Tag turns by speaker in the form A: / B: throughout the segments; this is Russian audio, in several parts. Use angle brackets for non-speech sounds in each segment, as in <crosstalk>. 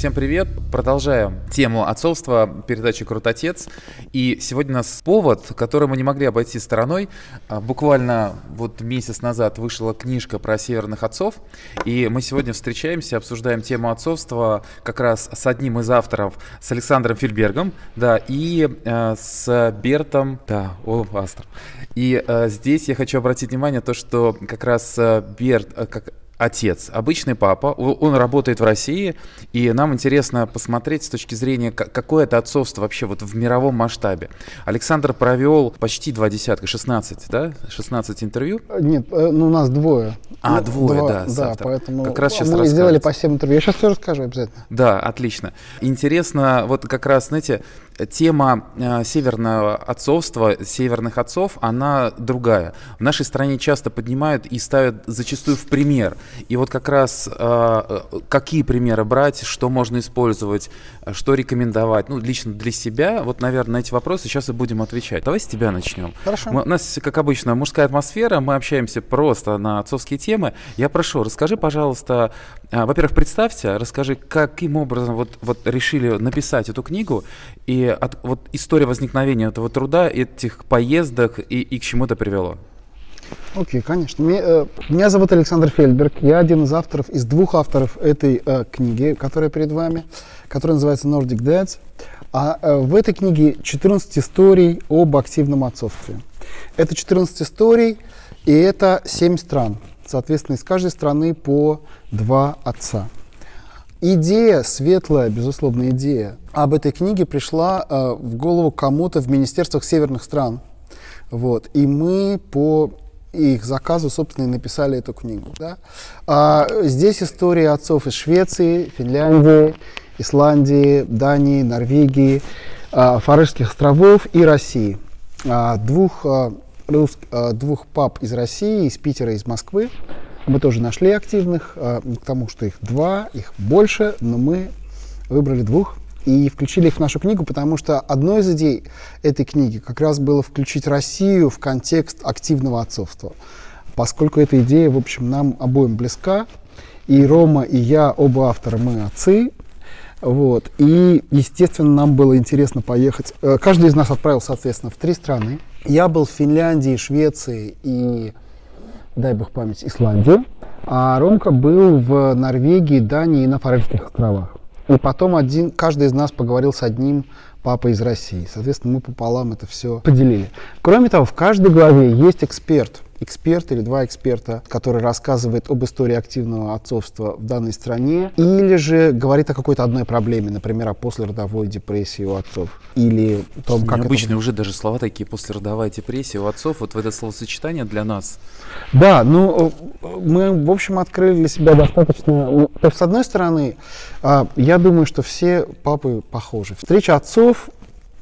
A: Всем привет! Продолжаем тему отцовства передачи «Крутотец». И сегодня у нас повод, который мы не могли обойти стороной. А, буквально вот месяц назад вышла книжка про северных отцов. И мы сегодня встречаемся, обсуждаем тему отцовства как раз с одним из авторов, с Александром Фильбергом, да, и э, с Бертом, да, о, Астр. И э, здесь я хочу обратить внимание то, что как раз э, Берт, э, как отец, обычный папа, он работает в России, и нам интересно посмотреть с точки зрения, какое это отцовство вообще вот в мировом масштабе. Александр провел почти два десятка, 16, да? 16 интервью?
B: Нет, э, ну у нас двое.
A: А,
B: ну,
A: двое,
B: два,
A: да.
B: Да, поэтому
A: как раз сейчас
B: мы сделали по 7 интервью. Я сейчас все расскажу обязательно.
A: Да, отлично. Интересно, вот как раз, знаете, тема э, северного отцовства, северных отцов, она другая. В нашей стране часто поднимают и ставят зачастую в пример. И вот как раз э, какие примеры брать, что можно использовать, что рекомендовать, ну, лично для себя, вот, наверное, на эти вопросы сейчас и будем отвечать. Давай с тебя начнем.
B: Хорошо.
A: Мы, у нас, как обычно, мужская атмосфера, мы общаемся просто на отцовские темы. Я прошу, расскажи, пожалуйста, э, во-первых, представься, расскажи, каким образом вот, вот решили написать эту книгу, и от, вот история возникновения этого труда, этих поездок и, и к чему это привело?
B: Окей, okay, конечно. Меня, э, меня зовут Александр Фельдберг. Я один из авторов, из двух авторов этой э, книги, которая перед вами, которая называется Nordic Dads. А э, в этой книге 14 историй об активном отцовстве. Это 14 историй, и это 7 стран. Соответственно, из каждой страны по два отца. Идея, светлая, безусловно, идея об этой книге пришла э, в голову кому-то в министерствах северных стран. Вот. И мы по их заказу, собственно, и написали эту книгу. Да? А здесь история отцов из Швеции, Финляндии, Исландии, Дании, Норвегии, а, Фарерских островов и России. А, двух, а, рус, а, двух пап из России, из Питера, из Москвы. Мы тоже нашли активных, а, к тому, что их два, их больше, но мы выбрали двух и включили их в нашу книгу, потому что одной из идей этой книги как раз было включить Россию в контекст активного отцовства. Поскольку эта идея, в общем, нам обоим близка, и Рома, и я, оба автора, мы отцы, вот. И, естественно, нам было интересно поехать. Э, каждый из нас отправил, соответственно, в три страны. Я был в Финляндии, Швеции и дай бог память, Исландию, а Ромка был в Норвегии, Дании и на Фарерских островах. И потом один, каждый из нас поговорил с одним папой из России. Соответственно, мы пополам это все поделили. Кроме того, в каждой главе есть эксперт – эксперт или два эксперта, который рассказывает об истории активного отцовства в данной стране, или же говорит о какой-то одной проблеме, например, о послеродовой депрессии у отцов, или о том, как
A: Необычные
B: это...
A: уже даже слова такие, послеродовая депрессия у отцов, вот в это словосочетание для нас.
B: Да, ну, мы, в общем, открыли для себя достаточно... Ну, то есть, с одной стороны, а, я думаю, что все папы похожи. Встреча отцов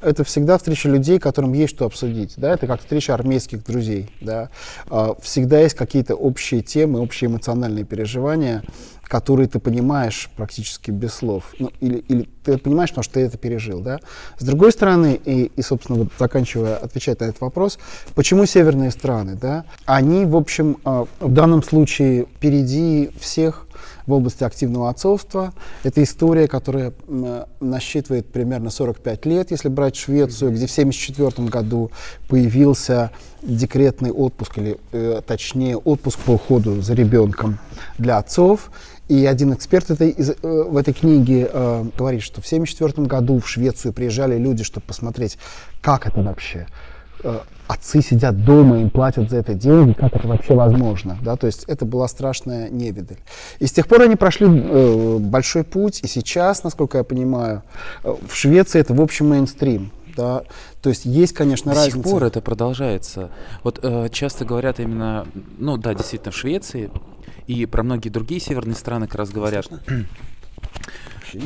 B: это всегда встреча людей, которым есть что обсудить. Да? Это как встреча армейских друзей. Да? А, всегда есть какие-то общие темы, общие эмоциональные переживания, которые ты понимаешь практически без слов. Ну, или, или ты понимаешь, потому что ты это пережил. Да? С другой стороны, и, и собственно, вот заканчивая отвечать на этот вопрос, почему северные страны? Да? Они, в общем, а, в данном случае впереди всех в области активного отцовства. Это история, которая насчитывает примерно 45 лет, если брать Швецию, где в 1974 году появился декретный отпуск, или э, точнее отпуск по уходу за ребенком для отцов. И один эксперт этой, из, э, в этой книге э, говорит, что в 1974 году в Швецию приезжали люди, чтобы посмотреть, как это вообще отцы сидят дома, им платят за это деньги, как это вообще возможно, да, то есть это была страшная невидаль. И с тех пор они прошли э, большой путь, и сейчас, насколько я понимаю, э, в Швеции это в общем мейнстрим, да, то есть есть, конечно,
A: До
B: разница.
A: До сих пор это продолжается. Вот э, часто говорят именно, ну да, действительно, в Швеции и про многие другие северные страны как раз говорят.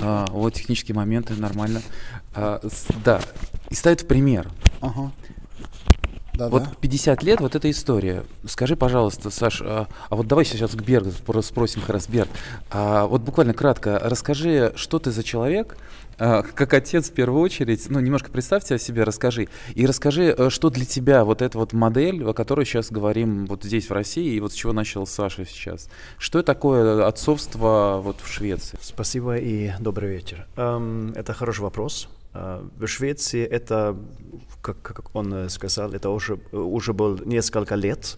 A: А, вот технические моменты, нормально. А, с, да, и ставят в пример. Ага. Да, вот да. 50 лет, вот эта история. Скажи, пожалуйста, Саш, а, а вот давай сейчас к Бергу спросим как раз, Берг. А, вот буквально кратко, расскажи, что ты за человек, А, как отец в первую очередь, ну, немножко представьте о себе, расскажи. И расскажи, э, что для тебя вот эта вот модель, о которой сейчас говорим вот здесь, в России, и вот с чего начал Саша сейчас. Что такое отцовство вот в Швеции?
C: Спасибо и добрый вечер. Эм, это хороший вопрос. Э, в Швеции это, как, как он сказал, это уже, уже был несколько лет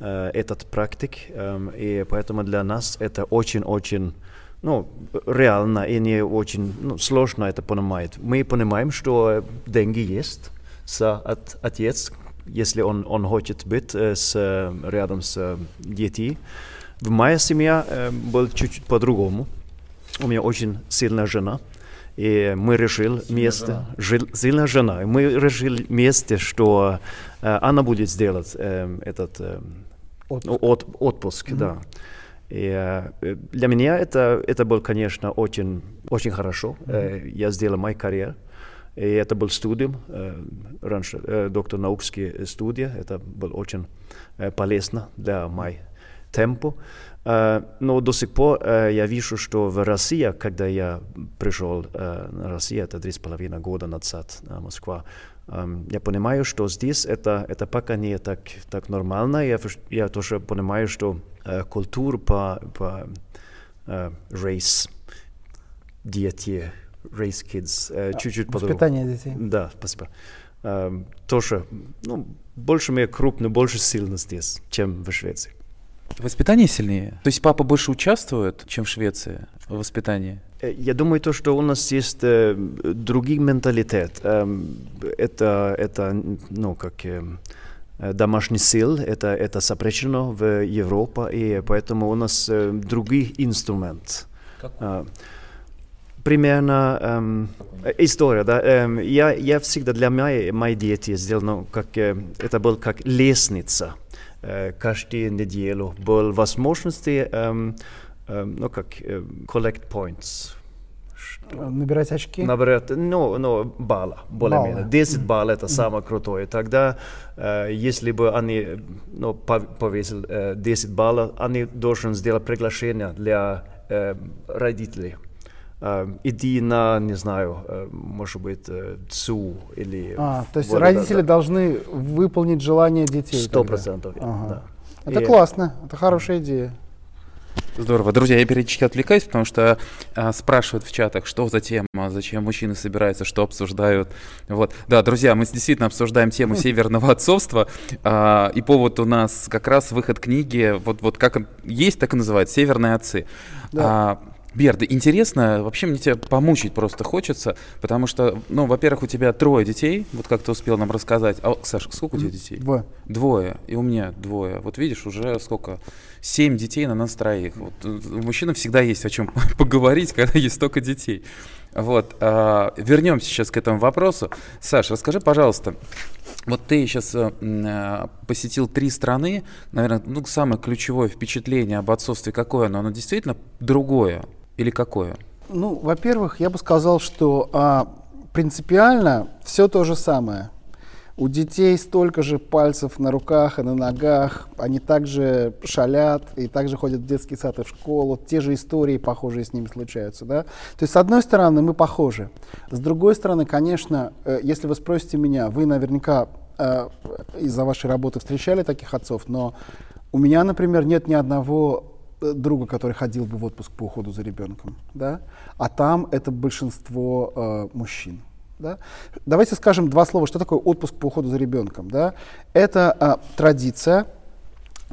C: э, этот практик, эм, и поэтому для нас это очень-очень ну, реально и не очень ну, сложно это понимать. Мы понимаем, что деньги есть за от, отец, если он, он хочет быть э, с, рядом с детьми. В моя семья э, была чуть-чуть по-другому. У меня очень сильная жена. И мы решили вместе, жил, сильная жена, и мы решили вместе, что э, она будет сделать э, этот э, отпуск, от, отпуск mm-hmm. да. И э, для меня это, это было, конечно, очень, очень хорошо. Mm-hmm. Я сделал мою карьеру. И это был студиум, э, раньше э, доктор научские студии. Это было очень полезно для моей темпо. Но до сих пор я вижу, что в России, когда я пришел на Россию, это три с половиной года назад, на Москва, я понимаю, что здесь это, это пока не так, так нормально. Я, я тоже понимаю, что э, культура по, по э, race, дети, race kids, э, чуть-чуть.
B: Воспитание детей.
C: Да, спасибо. Э, тоже, ну, больше мне крупно, больше сильно здесь, чем в Швеции.
A: Воспитание сильнее? То есть папа больше участвует, чем в Швеции в воспитании?
C: Э, я думаю, то, что у нас есть э, другой менталитет. Э, это, это, ну, как э, домашний сил, это, это запрещено в Европе, и поэтому у нас э, другой инструмент. Э, примерно эм, история, да. Эм, я, я всегда для моей, моей дети сделал, ну, как, э, это был как лестница. Э, каждую неделю был возможности эм, Эм, ну как, эм, collect points.
B: Набирать очки?
C: Набирать, ну, ну балла, более-менее. 10 баллов это самое крутое. Тогда, э, если бы они ну, повесили э, 10 баллов, они должны сделать приглашение для э, родителей. Э, иди на, не знаю, э, может быть, э, ЦУ или...
B: А, то есть вот родители это, да. должны выполнить желание детей?
C: Сто процентов, ага. да.
B: Это И... классно, это хорошая идея.
A: Здорово. Друзья, я периодически отвлекаюсь, потому что а, спрашивают в чатах, что за тема, зачем мужчины собираются, что обсуждают. Вот. Да, друзья, мы действительно обсуждаем тему <laughs> северного отцовства. А, и повод у нас как раз выход книги, вот, вот как есть, так и называется, «Северные отцы». Да. А, Берда, интересно, вообще мне тебя помучить просто хочется, потому что, ну, во-первых, у тебя трое детей, вот как ты успел нам рассказать. А, Саша, сколько у тебя детей?
B: Двое.
A: Двое, и у меня двое. Вот видишь, уже сколько? Семь детей на нас троих. Вот, э, у мужчин всегда есть о чем <laughs> поговорить, когда есть столько детей. Вот, а, вернемся сейчас к этому вопросу. Саша, расскажи, пожалуйста, вот ты сейчас э, э, посетил три страны, наверное, ну, самое ключевое впечатление об отцовстве какое оно? Оно действительно другое или какое?
B: Ну, во-первых, я бы сказал, что а, принципиально все то же самое. У детей столько же пальцев на руках и на ногах, они также шалят и также ходят в детский сад и в школу, те же истории похожие с ними случаются. Да? То есть, с одной стороны, мы похожи. С другой стороны, конечно, э, если вы спросите меня, вы наверняка э, из-за вашей работы встречали таких отцов, но у меня, например, нет ни одного друга, который ходил бы в отпуск по уходу за ребенком, да, а там это большинство э, мужчин. Да? Давайте скажем два слова, что такое отпуск по уходу за ребенком. Да? Это а, традиция,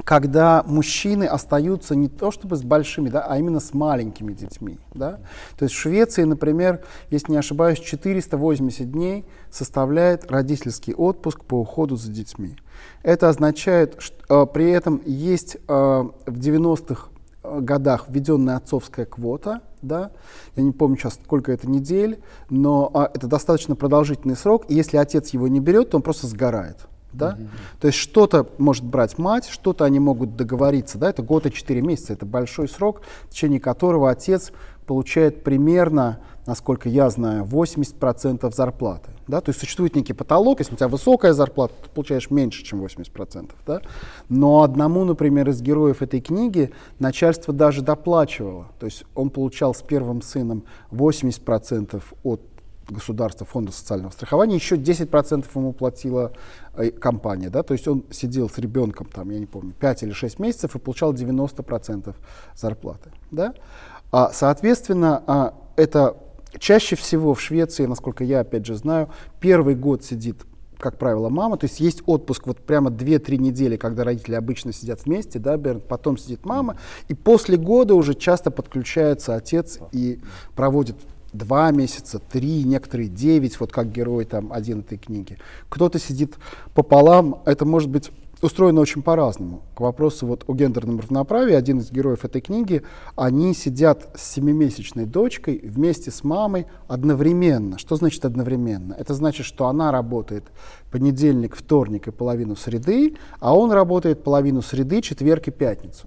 B: когда мужчины остаются не то чтобы с большими, да, а именно с маленькими детьми. Да? То есть в Швеции, например, если не ошибаюсь, 480 дней составляет родительский отпуск по уходу за детьми. Это означает, что э, при этом есть э, в 90-х годах введенная отцовская квота, да, я не помню сейчас, сколько это недель, но а, это достаточно продолжительный срок, и если отец его не берет, то он просто сгорает. Да? Mm-hmm. То есть что-то может брать мать, что-то они могут договориться. Да? Это год и четыре месяца. Это большой срок, в течение которого отец получает примерно, насколько я знаю, 80% зарплаты. Да? То есть существует некий потолок, если у тебя высокая зарплата, ты получаешь меньше, чем 80%. Да? Но одному, например, из героев этой книги начальство даже доплачивало. То есть он получал с первым сыном 80% от государства, фонда социального страхования, еще 10% ему платила э, компания. Да? То есть он сидел с ребенком, там, я не помню, 5 или 6 месяцев и получал 90% зарплаты. Да? А, соответственно, а, это чаще всего в Швеции, насколько я опять же знаю, первый год сидит как правило, мама. То есть есть отпуск вот прямо 2-3 недели, когда родители обычно сидят вместе, да, потом сидит мама. И после года уже часто подключается отец и проводит два месяца, три, некоторые девять, вот как герой там один этой книги. Кто-то сидит пополам, это может быть устроено очень по-разному. К вопросу вот о гендерном равноправии, один из героев этой книги, они сидят с семимесячной дочкой вместе с мамой одновременно. Что значит одновременно? Это значит, что она работает понедельник, вторник и половину среды, а он работает половину среды, четверг и пятницу.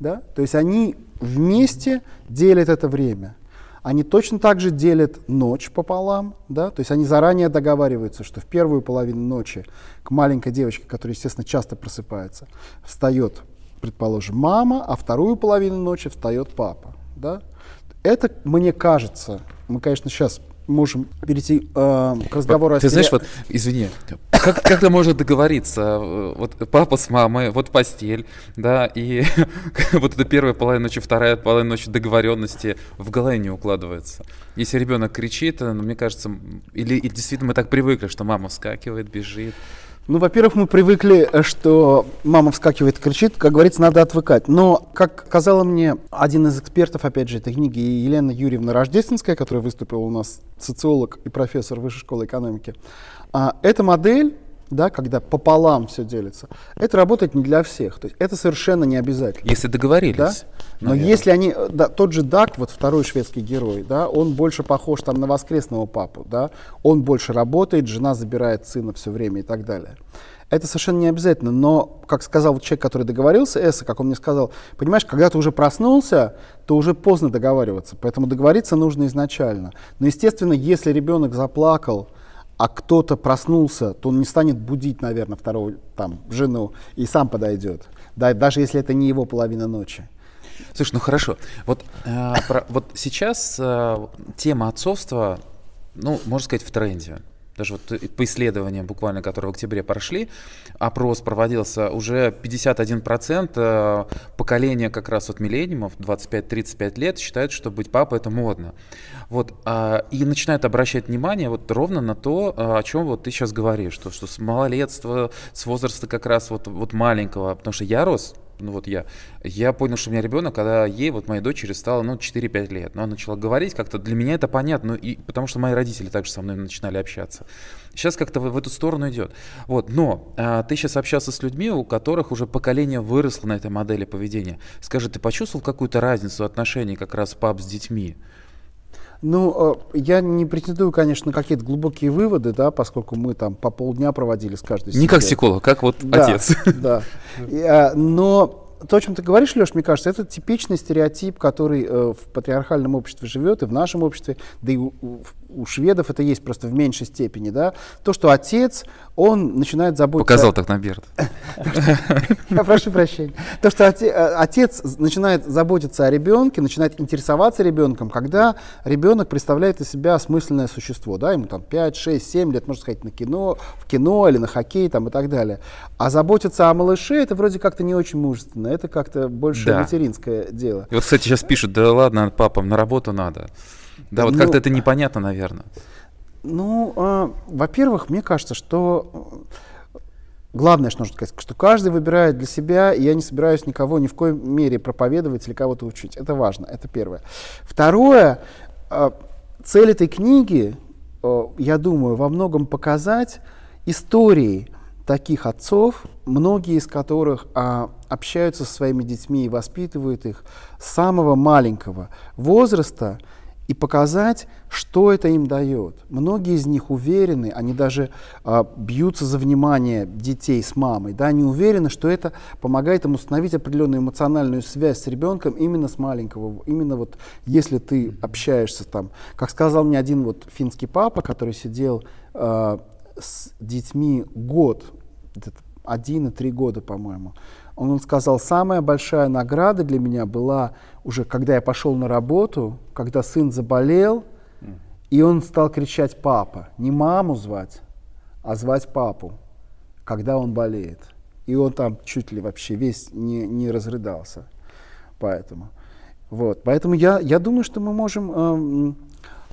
B: Да? То есть они вместе делят это время. Они точно так же делят ночь пополам, да, то есть они заранее договариваются, что в первую половину ночи к маленькой девочке, которая, естественно, часто просыпается, встает, предположим, мама, а вторую половину ночи встает папа, да. Это, мне кажется, мы, конечно, сейчас можем перейти э, к разговору
A: вот, о Ты знаешь, вот, извини, как, как это можно договориться? Вот папа с мамой, вот постель, да, и <laughs> вот эта первая половина ночи, вторая половина ночи договоренности в голове не укладывается. Если ребенок кричит, ну, мне кажется, или, или действительно мы так привыкли, что мама вскакивает, бежит.
B: Ну, во-первых, мы привыкли, э, что мама вскакивает кричит, как говорится, надо отвыкать. Но, как сказала мне один из экспертов, опять же, этой книги, Елена Юрьевна Рождественская, которая выступила у нас, социолог и профессор Высшей школы экономики, а, эта модель да, когда пополам все делится, это работает не для всех. То есть это совершенно не обязательно.
A: Если договорились. Да?
B: Но наверное. если они, да, тот же Дак, вот второй шведский герой, да, он больше похож там на воскресного папу, да, он больше работает, жена забирает сына все время и так далее. Это совершенно не обязательно, но, как сказал вот человек, который договорился, Эсса, как он мне сказал, понимаешь, когда ты уже проснулся, то уже поздно договариваться, поэтому договориться нужно изначально. Но, естественно, если ребенок заплакал, а кто-то проснулся, то он не станет будить, наверное, вторую там, жену и сам подойдет, да, даже если это не его половина ночи.
A: Слушай, ну хорошо. Вот, э, про, вот сейчас э, тема отцовства, ну, можно сказать, в тренде даже вот по исследованиям буквально, которые в октябре прошли, опрос проводился, уже 51% э, поколения как раз вот миллениумов, 25-35 лет, считают, что быть папой это модно. Вот, а, и начинают обращать внимание вот ровно на то, а, о чем вот ты сейчас говоришь, что, что с малолетства, с возраста как раз вот, вот маленького, потому что я рос ну вот я, я понял, что у меня ребенок, когда ей, вот моей дочери стало, ну, 4-5 лет, но она начала говорить как-то, для меня это понятно, и потому что мои родители также со мной начинали общаться. Сейчас как-то в, в эту сторону идет. Вот, но а, ты сейчас общался с людьми, у которых уже поколение выросло на этой модели поведения. Скажи, ты почувствовал какую-то разницу отношений как раз пап с детьми?
B: Ну, э, я не претендую, конечно, на какие-то глубокие выводы, да, поскольку мы там по полдня проводили с каждой
A: семьей. Не как психолог, как вот да, отец.
B: Да, <laughs> а, но то, о чем ты говоришь, Леш, мне кажется, это типичный стереотип, который э, в патриархальном обществе живет, и в нашем обществе, да и у, у шведов это есть просто в меньшей степени, да, то, что отец, он начинает заботиться...
A: Показал так на Берт. <laughs>
B: Я прошу прощения. То, что э, отец начинает заботиться о ребенке, начинает интересоваться ребенком, когда ребенок представляет из себя осмысленное существо, да, ему там 5, 6, 7 лет, можно сказать, на кино, в кино или на хоккей там и так далее. А заботиться о малыше, это вроде как-то не очень мужественно, это как-то больше материнское дело.
A: И вот, кстати, сейчас пишут, да ладно, папам, на работу надо. Да, вот ну, как-то это непонятно, наверное.
B: Ну, э, во-первых, мне кажется, что главное, что нужно сказать, что каждый выбирает для себя, и я не собираюсь никого ни в коей мере проповедовать или кого-то учить. Это важно, это первое. Второе, э, цель этой книги, э, я думаю, во многом показать истории таких отцов, многие из которых а, общаются со своими детьми и воспитывают их с самого маленького возраста, и показать, что это им дает. Многие из них уверены, они даже а, бьются за внимание детей с мамой, да, они уверены, что это помогает им установить определенную эмоциональную связь с ребенком именно с маленького, именно вот если ты общаешься там. Как сказал мне один вот финский папа, который сидел а, с детьми год, один и три года, по-моему, он, он сказал, самая большая награда для меня была уже, когда я пошел на работу, когда сын заболел, и он стал кричать «папа». Не маму звать, а звать папу, когда он болеет. И он там чуть ли вообще весь не, не разрыдался. Поэтому. Вот. Поэтому я, я думаю, что мы можем... Э,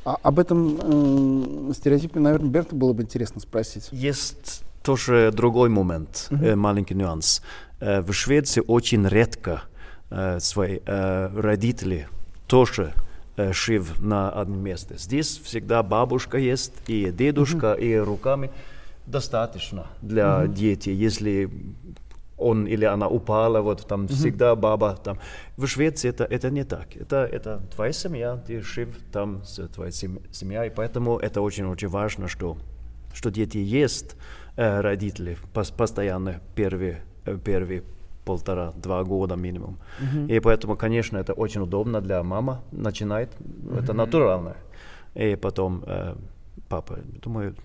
B: об этом э, стереотипе, наверное, Берта было бы интересно спросить.
C: Есть тоже другой момент, mm-hmm. маленький нюанс. Э, в Швеции очень редко э, свои родители тоже жив на одном месте. Здесь всегда бабушка есть, и дедушка, mm-hmm. и руками достаточно для mm-hmm. детей. Если он или она упала, вот там mm-hmm. всегда баба там. В Швеции это, это не так. Это, это твоя семья, ты жив там с твоей семьей, и поэтому это очень-очень важно, что, что дети есть родители постоянно первые первые полтора-два года минимум. Mm-hmm. И поэтому, конечно, это очень удобно для мамы начинает, mm-hmm. это натурально. И потом э, папа, думаю,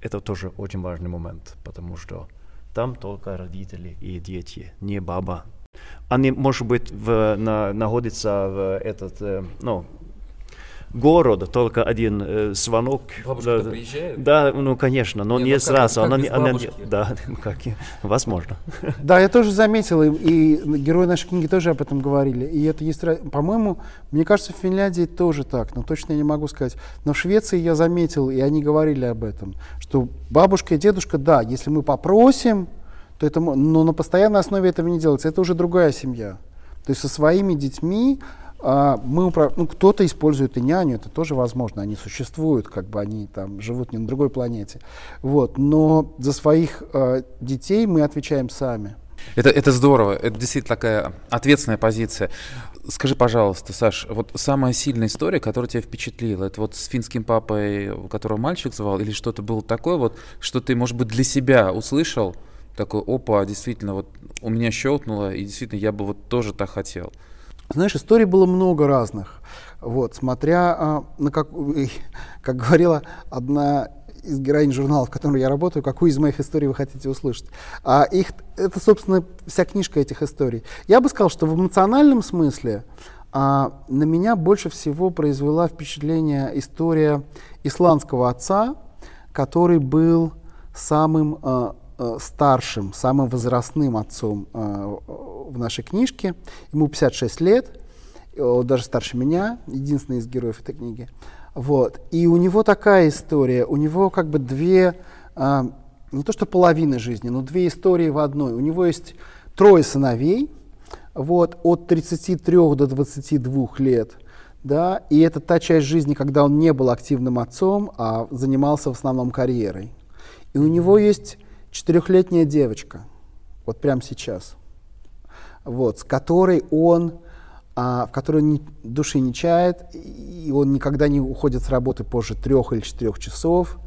C: это тоже очень важный момент, потому что там только родители и дети, не баба. Они, может быть, в, на, находятся в этот, э, ну, город, только один э, звонок.
A: Бабушка да, приезжает?
C: Да, ну конечно, но не, не сразу. Как, она, как она, да, <laughs> как, возможно. <laughs>
B: Да, я тоже заметил, и, и герои нашей книги тоже об этом говорили. И это есть, по-моему, мне кажется, в Финляндии тоже так, но точно я не могу сказать. Но в Швеции я заметил, и они говорили об этом, что бабушка и дедушка, да, если мы попросим, то это, но на постоянной основе этого не делается. Это уже другая семья. То есть со своими детьми мы управ... ну, кто-то использует и няню, это тоже возможно, они существуют, как бы они там живут не на другой планете. Вот. Но за своих э, детей мы отвечаем сами.
A: Это, это здорово, это действительно такая ответственная позиция. Скажи, пожалуйста, Саш, вот самая сильная история, которая тебя впечатлила, это вот с финским папой, которого мальчик звал, или что-то было такое, вот, что ты, может быть, для себя услышал, такой, опа, действительно, вот у меня щелкнуло, и действительно я бы вот тоже так хотел.
B: Знаешь, историй было много разных. Вот, смотря а, на как, как говорила одна из героинь журнала, в котором я работаю, какую из моих историй вы хотите услышать. А их, это, собственно, вся книжка этих историй. Я бы сказал, что в эмоциональном смысле а, на меня больше всего произвела впечатление история исландского отца, который был самым а, а, старшим, самым возрастным отцом а, в нашей книжке. Ему 56 лет, даже старше меня, единственный из героев этой книги. Вот. И у него такая история, у него как бы две, а, не то что половины жизни, но две истории в одной. У него есть трое сыновей, вот, от 33 до 22 лет, да, и это та часть жизни, когда он не был активным отцом, а занимался в основном карьерой. И у него есть четырехлетняя девочка, вот прямо сейчас – вот, с которой он, а, в которой он ни, души не чает, и он никогда не уходит с работы позже трех или четырех часов.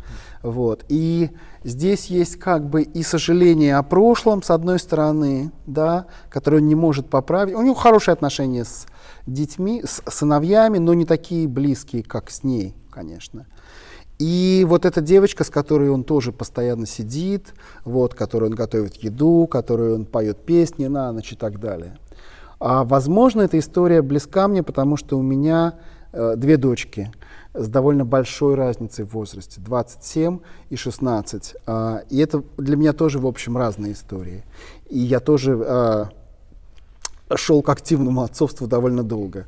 B: Вот. И здесь есть как бы и сожаление о прошлом, с одной стороны, да, которое он не может поправить. У него хорошие отношения с детьми, с сыновьями, но не такие близкие, как с ней, конечно. И вот эта девочка, с которой он тоже постоянно сидит, вот, которой он готовит еду, которой он поет песни на ночь и так далее. А, возможно, эта история близка мне, потому что у меня э, две дочки с довольно большой разницей в возрасте, 27 и 16. А, и это для меня тоже, в общем, разные истории. И я тоже а, шел к активному отцовству довольно долго.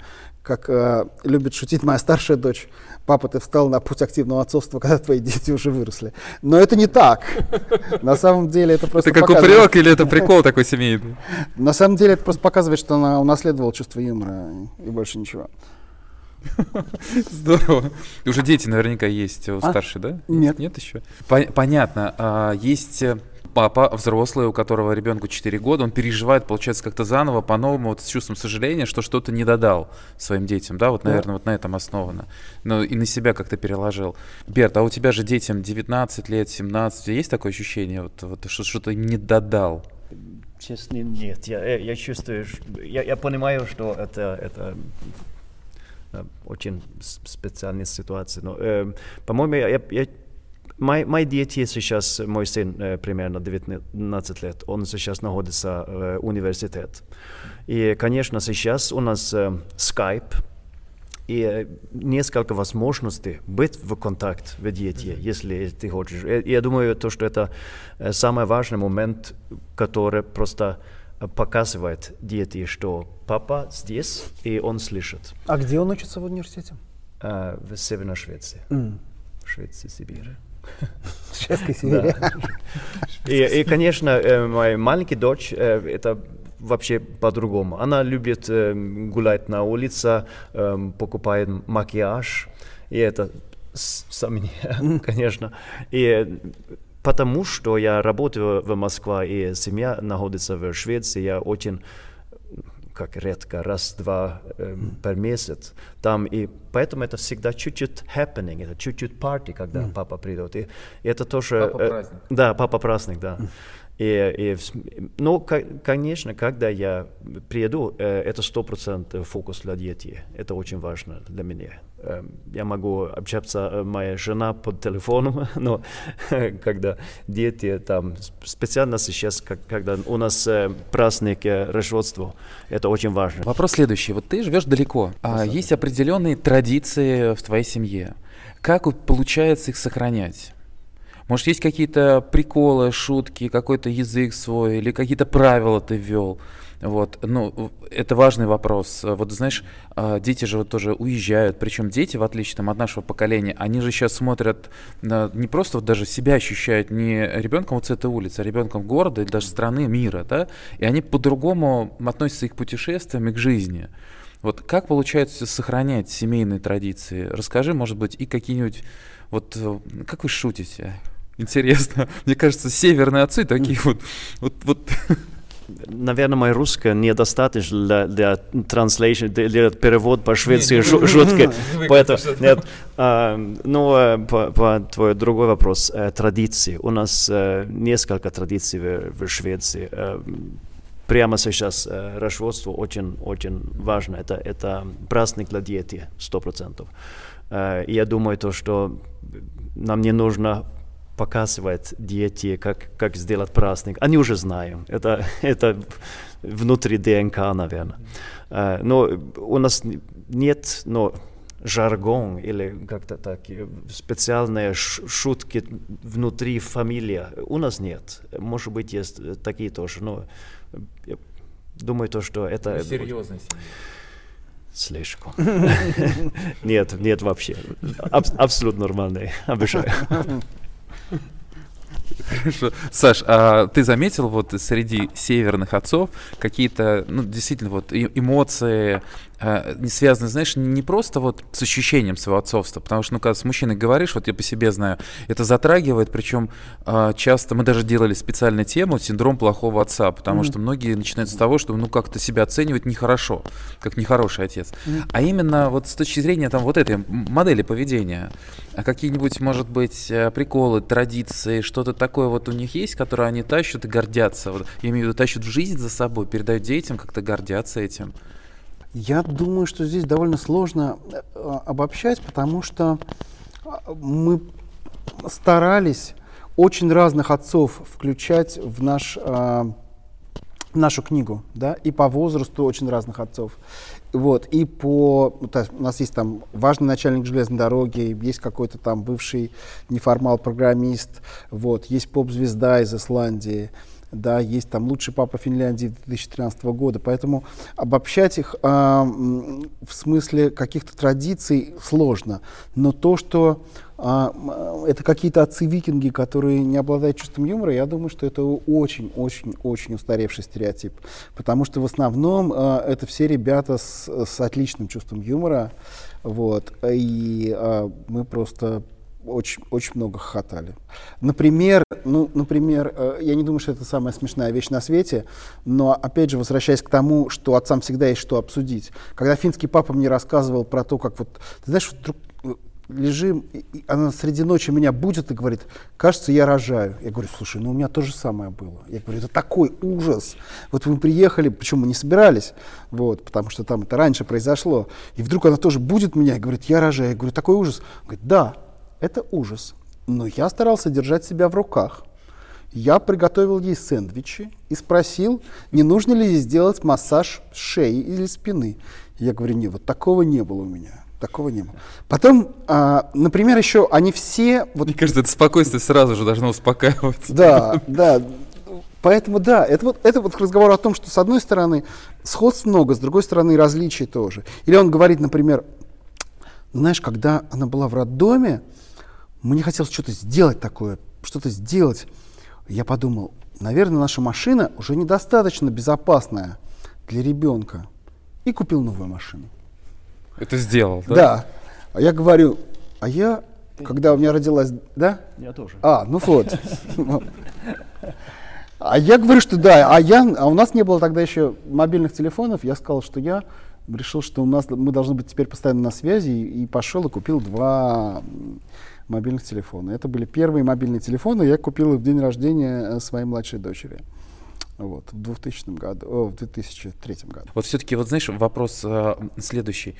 B: Как а, любит шутить моя старшая дочь, папа, ты встал на путь активного отцовства, когда твои <laughs> дети уже выросли. Но это не так. На самом деле это просто
A: Это как упрек или это прикол такой семейный? <laughs>
B: На самом деле это просто показывает, что она унаследовала чувство юмора и больше ничего. <laughs>
A: Здорово. Уже дети наверняка есть у
B: а?
A: старшей, да?
B: Нет.
A: Нет еще? Понятно. А, есть э, папа взрослый, у которого ребенку 4 года, он переживает, получается, как-то заново, по-новому, вот с чувством сожаления, что что-то не додал своим детям, да, вот, наверное, вот на этом основано. Ну, и на себя как-то переложил. Берт, а у тебя же детям 19 лет, 17, есть такое ощущение, вот, вот что что-то не додал?
C: Честно, нет. Я, я чувствую, я, я понимаю, что это, это э, очень специальная ситуация. Но, э, по-моему, я, я Мои, мои дети сейчас, мой сын э, примерно 19 лет, он сейчас находится в э, университет. И, конечно, сейчас у нас э, Skype, и несколько возможностей быть в контакт в дети, mm-hmm. если ты хочешь. Я, думаю, то, что это самый важный момент, который просто показывает дети, что папа здесь, и он слышит.
B: А где он учится в университете?
C: в Северной Швеции. Mm. Швеции, Сибири. <laughs>
B: Чешской Сибири.
C: И, конечно, э, моя маленькая дочь, э, это вообще по-другому. Она любит э, гулять на улице, покупает макияж, и это сомнение, <laughs> конечно. И потому что я работаю в Москве, и семья находится в Швеции, я очень как редко, раз-два э, per месяц там, и поэтому это всегда чуть-чуть happening, это чуть-чуть party, когда mm. папа придет, и, и это тоже...
A: Папа праздник.
C: Э, да, папа праздник, да. Mm. И, и, ну, конечно, когда я приеду, э, это сто процентов фокус для детей. Это очень важно для меня. Эм, я могу общаться, э, моя жена под телефоном, <laughs> но <laughs> когда дети там, специально сейчас, когда у нас э, праздник Рождества, это очень важно.
A: Вопрос следующий. Вот ты живешь далеко, а есть определенные традиции в твоей семье. Как получается их сохранять? Может, есть какие-то приколы, шутки, какой-то язык свой или какие-то правила ты ввел? Вот, ну, это важный вопрос. Вот, знаешь, а, дети же вот тоже уезжают, причем дети, в отличие там, от нашего поколения, они же сейчас смотрят, не просто вот даже себя ощущают не ребенком вот с этой улицы, а ребенком города или даже страны, мира, да, и они по-другому относятся и к путешествиям, и к жизни. Вот как получается сохранять семейные традиции? Расскажи, может быть, и какие-нибудь, вот как вы шутите? Интересно. Мне кажется, северные отцы такие вот, вот, вот
C: наверное, мой русский недостаточно для, для translation, для перевод по шведски шутки. Поэтому, нет, а, ну, э, по, по твой другой вопрос, э, традиции. У нас э, несколько традиций в, в Швеции. Э, прямо сейчас э, Рождество очень, очень важно. Это, это праздник для сто процентов. Э, я думаю, то, что нам не нужно показывает дети, как, как сделать праздник. Они уже знают. Это, <laughs> это внутри ДНК, наверное. Uh, но у нас нет но жаргон или как-то так, специальные шутки внутри фамилии. У нас нет. Может быть, есть такие тоже, но я думаю, то, что это...
A: Серьезно семья.
C: Слишком. <laughs> Нет, нет вообще. Абсолютно нормальный, обещаю. <laughs>
A: Хорошо. Саш, а ты заметил вот среди северных отцов какие-то, ну, действительно, вот эмоции, э, связаны, знаешь, не просто вот с ощущением своего отцовства, потому что, ну, когда с мужчиной говоришь, вот я по себе знаю, это затрагивает, причем э, часто мы даже делали специальную тему «Синдром плохого отца», потому mm-hmm. что многие начинают с того, что, ну, как-то себя оценивать нехорошо, как нехороший отец. Mm-hmm. А именно вот с точки зрения там вот этой модели поведения, а какие-нибудь, может быть, э, приколы, традиции, что-то такое вот у них есть, которое они тащат и гордятся, вот, я имею в виду, тащат в жизнь за собой, передают детям, как-то гордятся этим?
B: Я думаю, что здесь довольно сложно э, обобщать, потому что а, мы старались очень разных отцов включать в наш а, нашу книгу, да, и по возрасту очень разных отцов. Вот, и по... у нас есть там важный начальник железной дороги, есть какой-то там бывший неформал-программист, вот, есть поп-звезда из Исландии, да, есть там лучший папа Финляндии 2013 года, поэтому обобщать их э, в смысле каких-то традиций сложно, но то, что э, это какие-то отцы-викинги, которые не обладают чувством юмора, я думаю, что это очень-очень-очень устаревший стереотип, потому что в основном э, это все ребята с, с отличным чувством юмора, вот, и э, мы просто очень, очень много хохотали. Например, ну, например, э, я не думаю, что это самая смешная вещь на свете, но, опять же, возвращаясь к тому, что отцам всегда есть что обсудить. Когда финский папа мне рассказывал про то, как вот, ты знаешь, вдруг э, лежим, и она среди ночи меня будет и говорит, кажется, я рожаю. Я говорю, слушай, ну у меня то же самое было. Я говорю, это такой ужас. Вот мы приехали, причем мы не собирались, вот, потому что там это раньше произошло. И вдруг она тоже будет меня и говорит, я рожаю. Я говорю, такой ужас. Он говорит, да, это ужас. Но я старался держать себя в руках. Я приготовил ей сэндвичи и спросил, не нужно ли сделать массаж шеи или спины. Я говорю, нет, вот такого не было у меня. Такого не было. Потом, а, например, еще они все...
A: Вот... Мне кажется, это спокойствие сразу же должно успокаивать.
B: Да, <laughs> да. Поэтому да, это вот, это вот разговор о том, что с одной стороны сходств много, с другой стороны различий тоже. Или он говорит, например, знаешь, когда она была в роддоме, мне хотелось что-то сделать такое, что-то сделать. Я подумал, наверное, наша машина уже недостаточно безопасная для ребенка. И купил новую машину.
A: Это сделал, да?
B: Да. А я говорю, а я, когда у меня родилась, да?
C: Я тоже.
B: А, ну вот. А я говорю, что да, а я, а у нас не было тогда еще мобильных телефонов. Я сказал, что я решил, что у нас мы должны быть теперь постоянно на связи, и, и пошел и купил два мобильных телефона. Это были первые мобильные телефоны, я купил их в день рождения э, своей младшей дочери. Вот, в 2000 году, о, в 2003 году.
A: Вот все-таки, вот знаешь, вопрос а, следующий.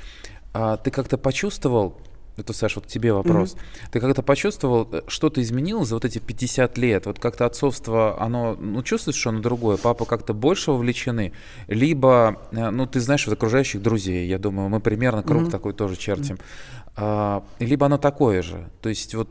A: А, ты как-то почувствовал, это, Саш, вот к тебе вопрос. Mm-hmm. Ты как-то почувствовал, э, что-то изменилось за вот эти 50 лет? Вот как-то отцовство, оно, ну, чувствуешь, что оно другое? Папа как-то больше вовлечены? Либо, ну, ты знаешь, вот окружающих друзей, я думаю, мы примерно круг mm-hmm. такой тоже чертим. Mm-hmm либо оно такое же. То есть вот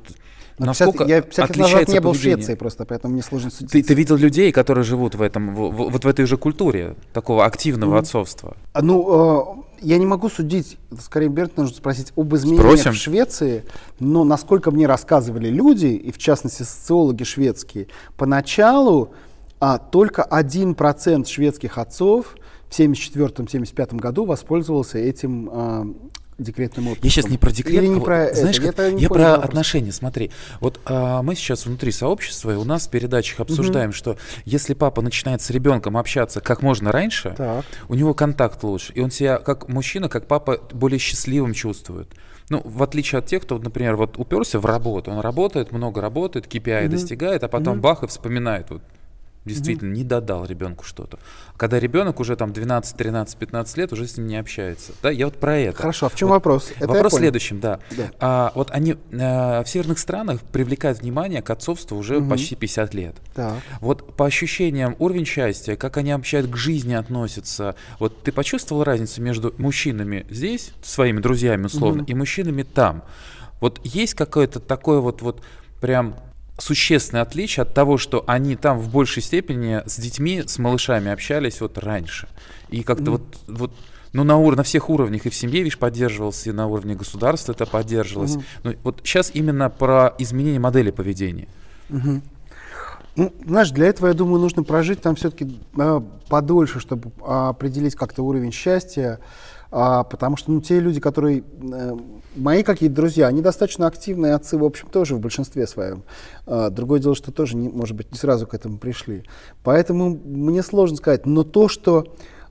B: но насколько 50, я 50 лет назад не был поведение. в Швеции просто, поэтому мне сложно судить.
A: Ты, ты видел людей, которые живут в этом, в, в, вот в этой же культуре такого активного mm. отцовства?
B: А, ну, э, я не могу судить, скорее Берт нужно спросить об изменениях Спросим. в Швеции, но насколько мне рассказывали люди, и в частности социологи шведские, поначалу а, только 1% шведских отцов в 1974-1975 году воспользовался этим а, декретным отпуском.
A: Я сейчас не про декрет, Или не а про это. знаешь, как, я, я про вопрос. отношения. Смотри, вот а, мы сейчас внутри сообщества, и у нас в передачах обсуждаем, угу. что если папа начинает с ребенком общаться как можно раньше, так. у него контакт лучше, и он себя как мужчина, как папа более счастливым чувствует. Ну, в отличие от тех, кто, например, вот уперся в работу, он работает, много работает, KPI угу. достигает, а потом угу. бах и вспоминает вот действительно mm-hmm. не додал ребенку что-то. Когда ребенок уже там 12, 13, 15 лет уже с ним не общается. Да, я вот про это.
B: Хорошо, а в чем вот вопрос?
A: Это вопрос в следующем, да. да. А, вот они а, в северных странах привлекают внимание к отцовству уже mm-hmm. почти 50 лет.
B: Да.
A: Вот по ощущениям уровень счастья, как они общаются к жизни относятся. Вот ты почувствовал разницу между мужчинами здесь, своими друзьями условно, mm-hmm. и мужчинами там? Вот есть какое-то такое вот, вот прям существенное отличие от того, что они там в большей степени с детьми, с малышами общались вот раньше. И как-то mm. вот, вот ну, на, ур- на всех уровнях и в семье, видишь, поддерживался, и на уровне государства это поддерживалось. Mm-hmm. Ну, вот сейчас именно про изменение модели поведения.
B: Mm-hmm. Ну, знаешь, для этого, я думаю, нужно прожить там все-таки э, подольше, чтобы определить как-то уровень счастья, а, потому что ну, те люди, которые э, мои какие-то друзья, они достаточно активные отцы, в общем, тоже в большинстве своем. А, другое дело, что тоже, не, может быть, не сразу к этому пришли. Поэтому мне сложно сказать. Но то, что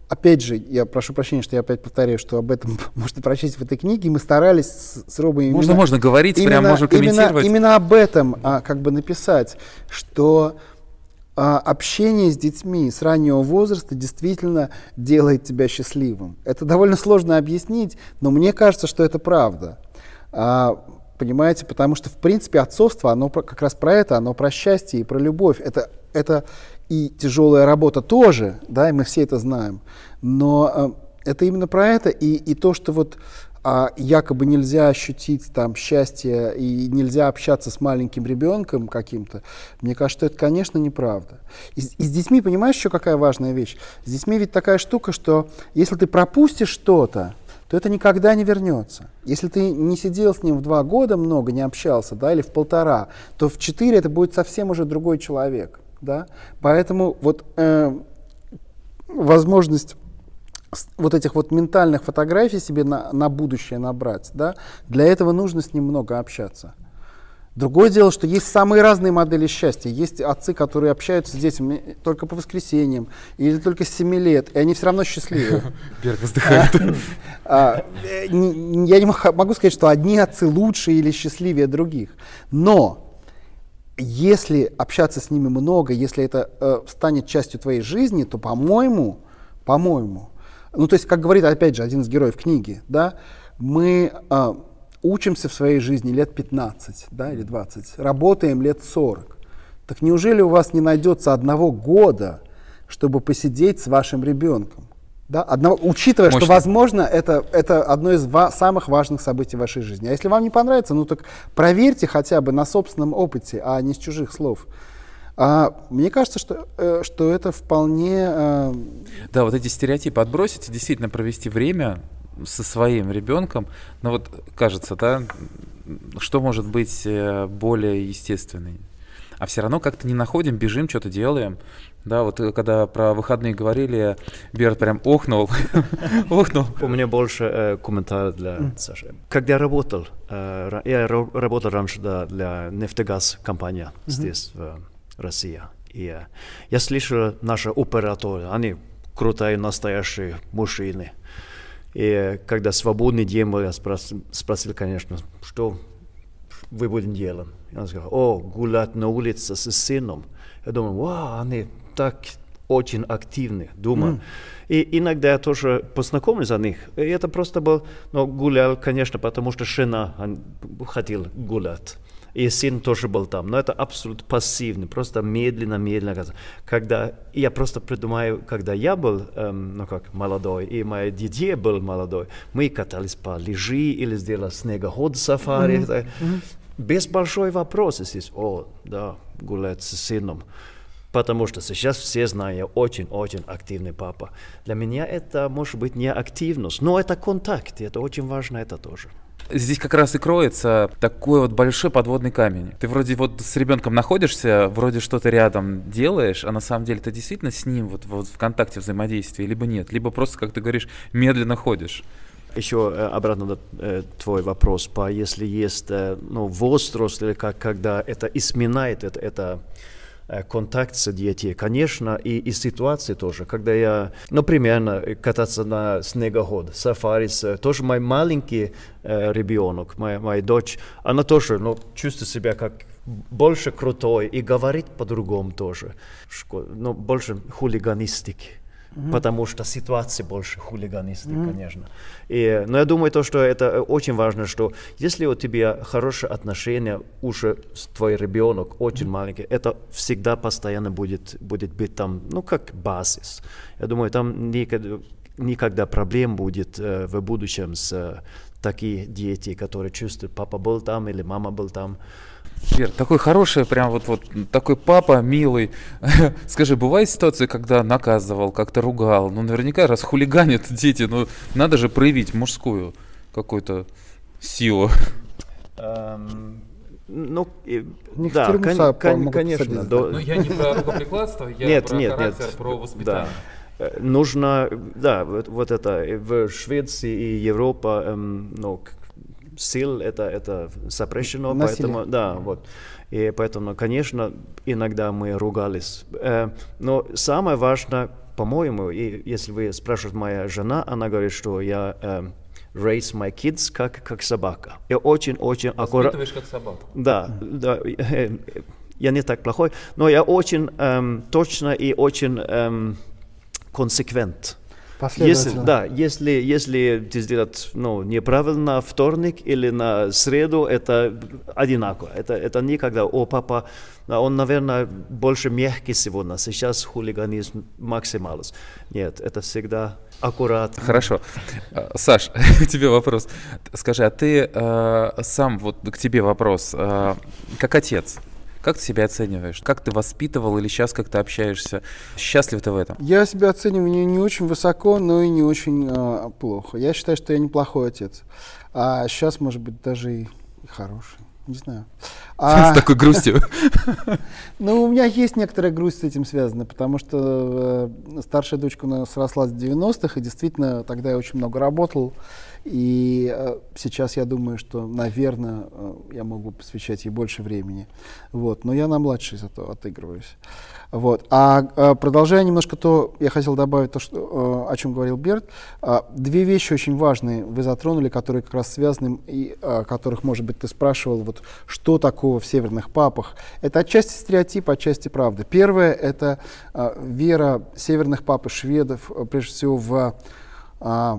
B: Опять же, я прошу прощения, что я опять повторяю, что об этом <laughs> можно прочесть в этой книге. Мы старались с, с Робой...
A: Можно, именно, можно говорить, именно, прям можно комментировать.
B: Именно, именно об этом а, как бы написать, что общение с детьми с раннего возраста действительно делает тебя счастливым. Это довольно сложно объяснить, но мне кажется, что это правда. А, понимаете, потому что, в принципе, отцовство, оно как раз про это, оно про счастье и про любовь. Это, это и тяжелая работа тоже, да, и мы все это знаем. Но а, это именно про это, и, и то, что вот а якобы нельзя ощутить там счастье и нельзя общаться с маленьким ребенком каким-то, мне кажется, это, конечно, неправда. И, и с детьми, понимаешь, еще какая важная вещь? С детьми ведь такая штука, что если ты пропустишь что-то, то это никогда не вернется. Если ты не сидел с ним в два года много, не общался, да, или в полтора, то в четыре это будет совсем уже другой человек, да. Поэтому вот э, возможность вот этих вот ментальных фотографий себе на, на будущее набрать, да, для этого нужно с ним много общаться. Другое дело, что есть самые разные модели счастья. Есть отцы, которые общаются с детьми только по воскресеньям или только с 7 лет, и они все равно счастливы. <laughs>
A: Берг вздыхает. <laughs>
B: А, Я не могу сказать, что одни отцы лучше или счастливее других. Но если общаться с ними много, если это э, станет частью твоей жизни, то, по-моему, по-моему, ну, то есть, как говорит, опять же, один из героев книги, да, мы э, учимся в своей жизни лет 15, да, или 20, работаем лет 40. Так неужели у вас не найдется одного года, чтобы посидеть с вашим ребенком? Да, одного, учитывая, Мощно. что, возможно, это, это одно из ва- самых важных событий в вашей жизни. А если вам не понравится, ну так проверьте хотя бы на собственном опыте, а не с чужих слов. А, мне кажется, что, э, что это вполне... Э...
A: Да, вот эти стереотипы отбросить и действительно провести время со своим ребенком, ну вот кажется, да, что может быть э, более естественной? А все равно как-то не находим, бежим, что-то делаем. Да, вот когда про выходные говорили, Берт прям охнул. <laughs> охнул.
C: У меня больше э, комментарий для Саши. Когда я работал, э, я работал раньше да, для нефтегаз компания здесь, в России. И я слышал наши операторы, они крутые, настоящие мужчины. И когда свободный день был, я спросил, спросил конечно, что вы будете делать? И он сказал, о, гулять на улице с сыном. Я думаю, вау, они так очень активны, думаю. Mm. И иногда я тоже познакомлюсь за них. И это просто был, ну, гулял, конечно, потому что жена хотела гулять. И сын тоже был там. Но это абсолютно пассивно, просто медленно-медленно. Когда я просто придумаю, когда я был, эм, ну как, молодой, и мои дети был молодой, мы катались по лыжи или сделали снегоход сафари. Mm-hmm. Mm-hmm. Без большой вопроса здесь, о, да, гулять с сыном потому что сейчас все знают, я очень-очень активный папа. Для меня это может быть не активность, но это контакт, и это очень важно, это тоже.
A: Здесь как раз и кроется такой вот большой подводный камень. Ты вроде вот с ребенком находишься, вроде что-то рядом делаешь, а на самом деле ты действительно с ним вот, вот в контакте взаимодействия, либо нет, либо просто, как ты говоришь, медленно ходишь.
C: Еще э, обратно на э, твой вопрос, по если есть э, ну, возраст или как, когда это изменяет это, это контакт с детьми, конечно, и, и ситуации тоже, когда я, примерно, кататься на снегоход, сафари, тоже мой маленький э, ребенок, моя, моя дочь, она тоже, ну, чувствует себя как больше крутой и говорит по-другому тоже, ну, больше хулиганистики mm-hmm. потому что ситуация больше хулиганистик, mm-hmm. конечно. И, но я думаю, то, что это очень важно, что если у тебя хорошие отношения уже с твой ребенок, очень mm-hmm. маленький, это всегда постоянно будет, будет быть там, ну, как базис. Я думаю, там никогда, никогда проблем будет э, в будущем с э, такие дети, которые чувствуют, папа был там или мама был там.
A: Вер, такой хороший, прям вот, вот такой папа милый. <laughs> Скажи, бывает ситуация, когда наказывал, как-то ругал? Ну, наверняка, раз хулиганят дети, ну, надо же проявить мужскую какую-то силу.
C: Um, ну, и, да, кон, кон, конечно.
A: До... Но ну, я не про рукоприкладство, я нет, про нет, характер, нет. про воспитание.
C: Да э, нужно, да, вот, вот это в Швеции и Европа, эм, ну, сил это, это запрещено, Насилие. поэтому, да, вот. И поэтому, конечно, иногда мы ругались. Э, но самое важное, по-моему, и если вы спрашиваете моя жена, она говорит, что я э, raise my kids как, как собака. Я очень-очень
A: аккуратно... как собака.
C: Да, да. Э, я не так плохой, но я очень эм, точно и очень эм, консеквент. Если, да, если, если ты сделать ну, неправильно вторник или на среду, это одинаково. Это, это никогда, о, папа, он, наверное, больше мягкий сегодня, сейчас хулиганизм максималис. Нет, это всегда аккуратно.
A: Хорошо. А, Саш, <laughs> тебе вопрос. Скажи, а ты э, сам, вот к тебе вопрос, э, как отец, как ты себя оцениваешь? Как ты воспитывал или сейчас как ты общаешься? Счастлив ты в этом?
B: Я себя оцениваю не, не очень высоко, но и не очень э, плохо. Я считаю, что я неплохой отец. А сейчас, может быть, даже и, и хороший. не знаю.
A: А... <laughs> С такой грустью. <laughs>
B: Ну, у меня есть некоторая грусть с этим связана, потому что э, старшая дочка у нас росла с 90-х, и действительно тогда я очень много работал. И э, сейчас я думаю, что, наверное, э, я могу посвящать ей больше времени. Вот. Но я на младшей зато отыгрываюсь. Вот. А э, продолжая немножко то, я хотел добавить то, что, о чем говорил Берт. Э, две вещи очень важные вы затронули, которые как раз связаны, и о которых, может быть, ты спрашивал, вот, что такого в северных папах. Это отчасти стереотип, отчасти правда. Первое — это вера северных пап и шведов, прежде всего, в а,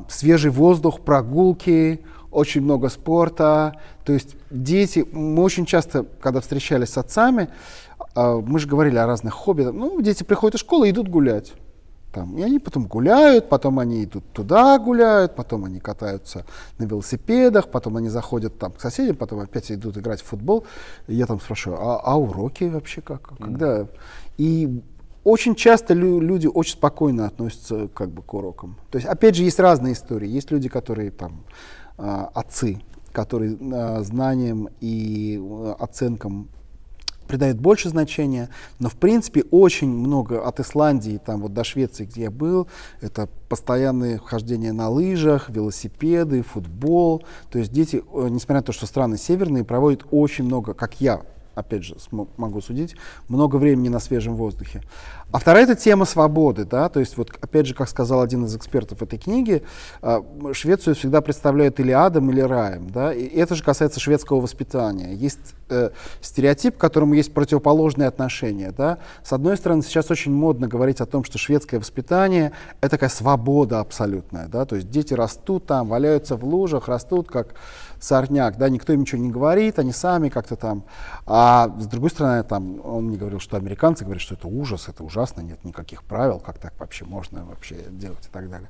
B: свежий воздух, прогулки, очень много спорта. То есть дети, мы очень часто, когда встречались с отцами, а, мы же говорили о разных хобби. Ну, дети приходят из школы и идут гулять. Там, и они потом гуляют, потом они идут туда гуляют, потом они катаются на велосипедах, потом они заходят там к соседям, потом опять идут играть в футбол. Я там спрашиваю, а, а уроки вообще как? Когда? И очень часто лю люди очень спокойно относятся как бы к урокам. То есть, опять же, есть разные истории. Есть люди, которые там э, отцы, которые э, знаниям и э, оценкам придают больше значения, но в принципе очень много от Исландии там вот до Швеции, где я был, это постоянное хождение на лыжах, велосипеды, футбол. То есть дети, э, несмотря на то, что страны северные, проводят очень много, как я опять же, могу судить, много времени на свежем воздухе. А вторая это тема свободы, да, то есть вот опять же, как сказал один из экспертов этой книги, а, Швецию всегда представляют или адом, или раем, да, и это же касается шведского воспитания. Есть э, стереотип, к которому есть противоположные отношения, да. С одной стороны, сейчас очень модно говорить о том, что шведское воспитание это такая свобода абсолютная, да, то есть дети растут там, валяются в лужах, растут как сорняк, да, никто им ничего не говорит, они сами как-то там. А с другой стороны, там, он мне говорил, что американцы говорят, что это ужас, это ужасно, нет никаких правил, как так вообще можно вообще делать и так далее.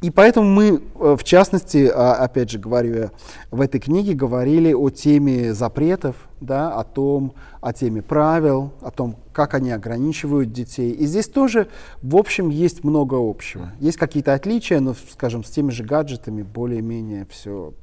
B: И поэтому мы, э, в частности, а, опять же говорю, я, в этой книге говорили о теме запретов, да, о том, о теме правил, о том, как они ограничивают детей. И здесь тоже, в общем, есть много общего. Есть какие-то отличия, но, скажем, с теми же гаджетами более-менее все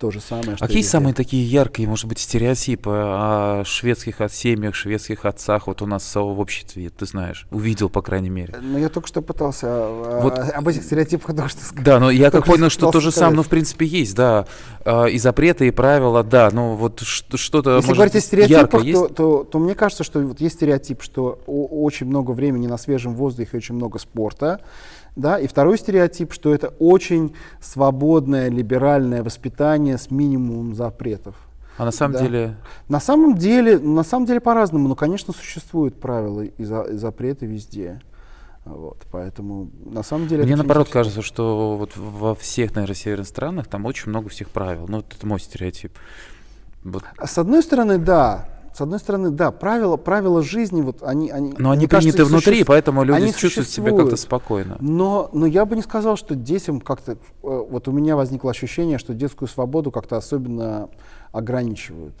B: то же самое.
A: Что Какие самые такие яркие, может быть, стереотипы о шведских от семьях, шведских отцах вот у нас в обществе, ты знаешь, увидел, по крайней мере?
B: Ну, я только что пытался а, вот. об этих стереотипах только что сказать.
A: Да, но я как понял, что то же самое, ну, в принципе, есть, да. А, и запреты, и правила, да, но вот что-то,
B: Если говорить о стереотипах, то, то, то мне кажется, что вот есть стереотип, что очень много времени на свежем воздухе, очень много спорта, да? И второй стереотип, что это очень свободное, либеральное воспитание с минимумом запретов.
A: А на самом да. деле?
B: На самом деле, на самом деле по-разному. Но, конечно, существуют правила и, за, и запреты везде. Вот, поэтому на самом деле...
A: Мне наоборот кажется, что вот во всех, наверное, северных странах там очень много всех правил. Ну, вот это мой стереотип.
B: Вот. С одной стороны, да. С одной стороны, да, правила, правила жизни, вот они, они.
A: Но они приняты кажется, внутри, суще... поэтому люди они чувствуют себя как-то спокойно.
B: Но, но я бы не сказал, что детям как-то, э, вот у меня возникло ощущение, что детскую свободу как-то особенно ограничивают.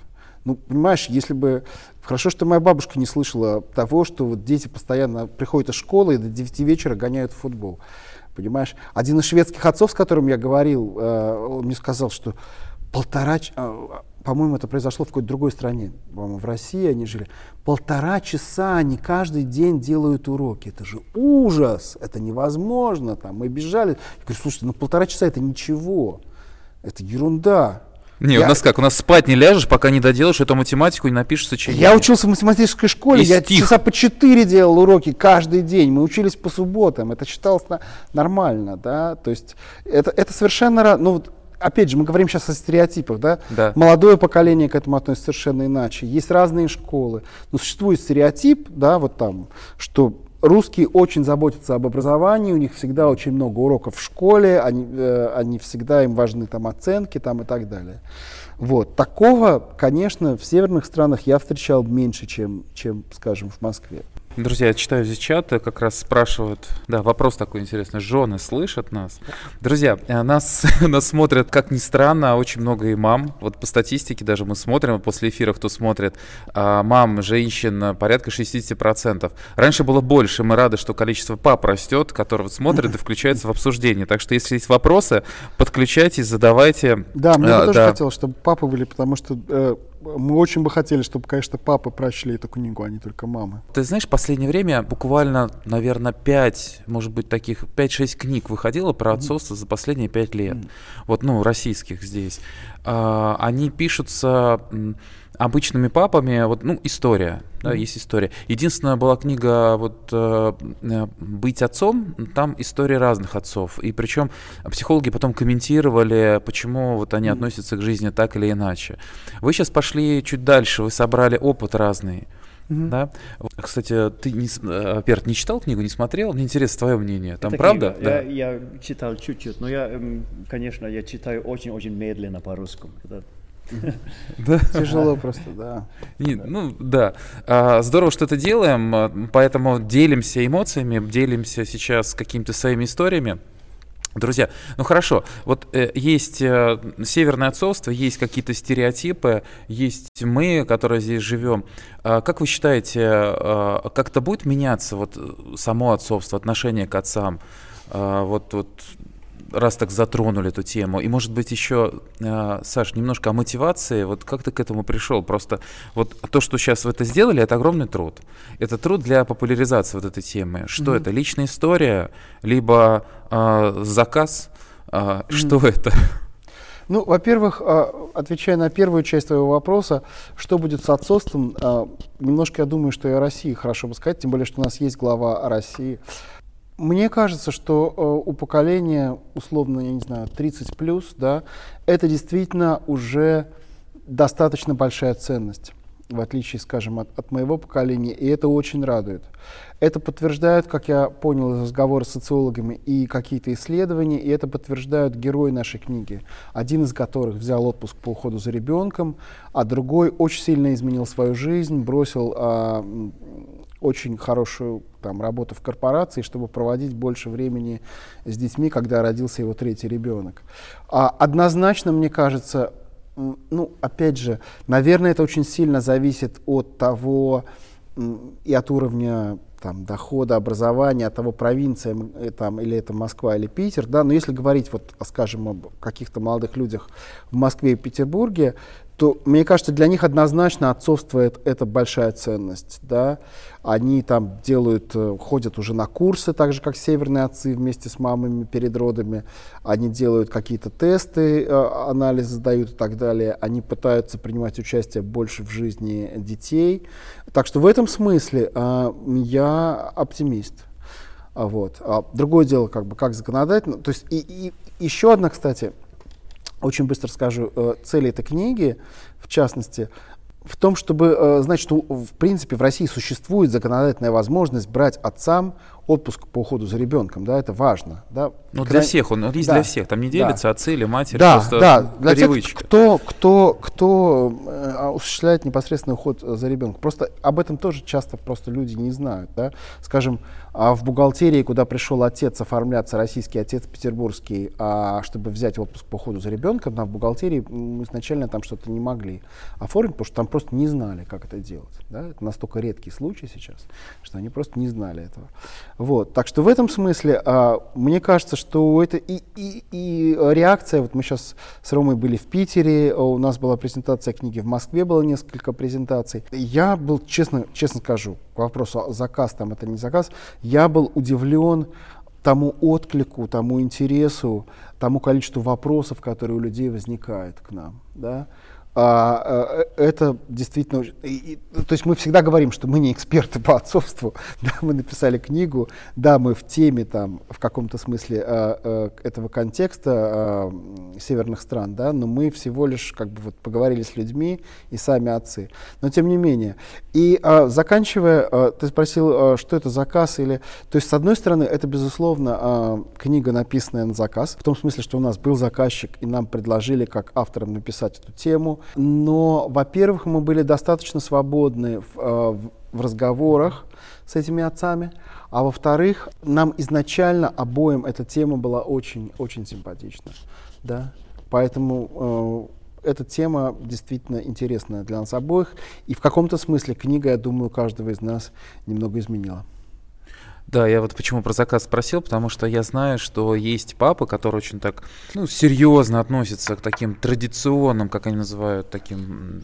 B: Ну, понимаешь, если бы... Хорошо, что моя бабушка не слышала того, что вот дети постоянно приходят из школы и до 9 вечера гоняют в футбол. Понимаешь? Один из шведских отцов, с которым я говорил, э, он мне сказал, что полтора... По-моему, это произошло в какой-то другой стране, по-моему, в России они жили. Полтора часа они каждый день делают уроки. Это же ужас, это невозможно. Там, мы бежали. Я говорю, слушайте, ну полтора часа это ничего. Это ерунда.
A: Не, я... у нас как? У нас спать не ляжешь, пока не доделаешь эту математику и напишешь сочинение.
B: Я учился в математической школе, и я стих. часа по четыре делал уроки каждый день. Мы учились по субботам, это считалось на... нормально, да. То есть это, это совершенно... Ну, опять же, мы говорим сейчас о стереотипах, да?
A: да?
B: Молодое поколение к этому относится совершенно иначе. Есть разные школы. Но существует стереотип, да, вот там, что русские очень заботятся об образовании, у них всегда очень много уроков в школе, они, э, они всегда им важны там оценки там и так далее. Вот. Такого, конечно, в северных странах я встречал меньше, чем, чем скажем, в Москве.
A: Друзья, я читаю здесь чат, как раз спрашивают, да, вопрос такой интересный, жены слышат нас? Друзья, э, нас, <laughs> нас смотрят, как ни странно, очень много имам, вот по статистике даже мы смотрим, после эфира кто смотрит, а, мам, женщин порядка 60%. Раньше было больше, мы рады, что количество пап растет, которые смотрят и <laughs> включаются в обсуждение, так что если есть вопросы, подключайтесь, задавайте.
B: Да, мне а, тоже да. хотелось, чтобы папы были, потому что э, мы очень бы хотели, чтобы, конечно, папы прочли эту книгу, а не только мамы.
A: Ты знаешь, в последнее время буквально, наверное, 5, может быть, таких 5-6 книг выходило про отцовство за последние 5 лет. Вот, ну, российских здесь. А, они пишутся обычными папами, вот, ну, история, да, есть история. Единственная была книга вот э, э, «Быть отцом», там истории разных отцов, и причем психологи потом комментировали, почему вот они относятся к жизни так или иначе. Вы сейчас пошли чуть дальше, вы собрали опыт разный. Mm-hmm. Да? Кстати, ты, не, э, во-первых, не читал книгу, не смотрел? Мне интересно твое мнение. Там Это правда?
C: Книга. Да. Я, я читал чуть-чуть, но я, конечно, я читаю очень-очень медленно по-русски.
B: Тяжело просто, да.
A: Ну, да. А, здорово, что это делаем, а, поэтому делимся эмоциями, делимся сейчас какими-то своими историями. Друзья, ну хорошо, вот э, есть э, северное отцовство, есть какие-то стереотипы, есть мы, которые здесь живем. Э, как вы считаете, э, как-то будет меняться вот само отцовство, отношение к отцам? Э, вот, вот раз так затронули эту тему. И, может быть, еще, э, Саш, немножко о мотивации. Вот как ты к этому пришел? Просто вот то, что сейчас вы это сделали, это огромный труд. Это труд для популяризации вот этой темы. Что mm-hmm. это? Личная история, либо э, заказ? Э, mm-hmm. Что это?
B: Ну, во-первых, отвечая на первую часть твоего вопроса, что будет с отцовством, немножко я думаю, что и о России хорошо бы сказать, тем более, что у нас есть глава о России. Мне кажется, что э, у поколения, условно, я не знаю, 30 плюс, да, это действительно уже достаточно большая ценность, в отличие, скажем, от, от моего поколения, и это очень радует. Это подтверждают, как я понял из разговора с социологами, и какие-то исследования, и это подтверждают герои нашей книги, один из которых взял отпуск по уходу за ребенком, а другой очень сильно изменил свою жизнь, бросил а, очень хорошую там, работу в корпорации, чтобы проводить больше времени с детьми, когда родился его третий ребенок. А однозначно, мне кажется, ну, опять же, наверное, это очень сильно зависит от того и от уровня там, дохода, образования, от того, провинция э, там, или это Москва или Питер. Да? Но если говорить, вот, скажем, об каких-то молодых людях в Москве и Петербурге, то, мне кажется, для них однозначно отцовство это, это большая ценность. Да? Они там делают, э, ходят уже на курсы, так же, как северные отцы вместе с мамами перед родами. Они делают какие-то тесты, э, анализы сдают и так далее. Они пытаются принимать участие больше в жизни детей. Так что в этом смысле э, я оптимист. Вот. А другое дело, как бы, как законодательно. То есть и, и еще одна, кстати, очень быстро скажу, э, цель этой книги, в частности, в том, чтобы, э, значит, в принципе в России существует законодательная возможность брать отцам отпуск по уходу за ребенком, да, это важно, да.
A: Ну для всех, он есть да, для всех, там не делится да. отцы или матери,
B: да, просто да, для привычка. тех, кто, кто, кто э, осуществляет непосредственный уход за ребенком. Просто об этом тоже часто просто люди не знают, да. Скажем, а в бухгалтерии, куда пришел отец оформляться, российский отец петербургский, а, чтобы взять отпуск по уходу за ребенком, там в бухгалтерии мы изначально там что-то не могли оформить, потому что там просто не знали, как это делать. Да? Это настолько редкий случай сейчас, что они просто не знали этого. Вот. Так что в этом смысле а, мне кажется, что это и, и, и реакция, вот мы сейчас с Ромой были в Питере, у нас была презентация книги в Москве, было несколько презентаций. Я был, честно, честно скажу, к вопросу заказ там это не заказ, я был удивлен тому отклику, тому интересу, тому количеству вопросов, которые у людей возникают к нам. Да? А, э, это действительно... И, то есть мы всегда говорим, что мы не эксперты по отцовству. <laughs> Да, мы написали книгу, да, мы в теме там, в каком-то смысле а, а, этого контекста а, северных стран, да, но мы всего лишь как бы вот поговорили с людьми и сами отцы. Но тем не менее. И а, заканчивая, а, ты спросил, а, что это заказ или... То есть, с одной стороны, это, безусловно, а, книга, написанная на заказ, в том смысле, что у нас был заказчик, и нам предложили как авторам написать эту тему, но, во-первых, мы были достаточно свободны в, э, в разговорах с этими отцами, а во-вторых, нам изначально обоим эта тема была очень-очень симпатична. Да? Поэтому э, эта тема действительно интересная для нас обоих, и в каком-то смысле книга, я думаю, каждого из нас немного изменила.
A: Да, я вот почему про заказ спросил, потому что я знаю, что есть папы, которые очень так, ну, серьезно относятся к таким традиционным, как они называют, таким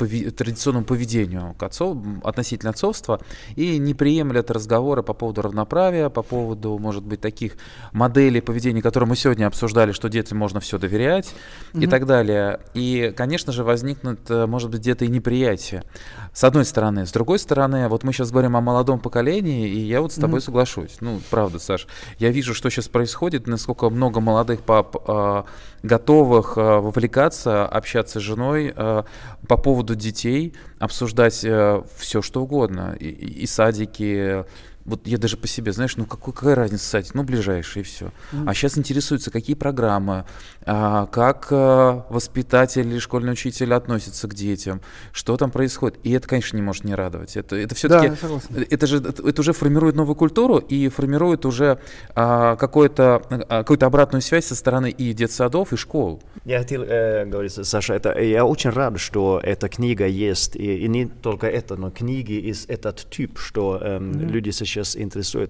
A: пови- традиционному поведению к отцов, относительно отцовства, и не приемлят разговоры по поводу равноправия, по поводу, может быть, таких моделей поведения, которые мы сегодня обсуждали, что детям можно все доверять mm-hmm. и так далее. И, конечно же, возникнут, э, может быть, где-то и неприятие. С одной стороны. С другой стороны, вот мы сейчас говорим о молодом поколении, и я вот с тобой mm-hmm соглашусь. Ну, правда, Саш. Я вижу, что сейчас происходит, насколько много молодых пап э, готовых э, вовлекаться, общаться с женой э, по поводу детей, обсуждать э, все, что угодно. И, и садики, вот я даже по себе, знаешь, ну какой, какая разница сайт, ну ближайший и все. Mm-hmm. А сейчас интересуются, какие программы, а, как а, воспитатель или школьный учитель относится к детям, что там происходит. И это, конечно, не может не радовать. Это, это все-таки, да, это же это уже формирует новую культуру и формирует уже а, какую-то а, какую-то обратную связь со стороны и детсадов, и школ.
C: Я хотел э, говорить, Саша, это, я очень рад, что эта книга есть, и, и не только это, но книги из этот тип, что э, mm-hmm. люди сейчас. Э,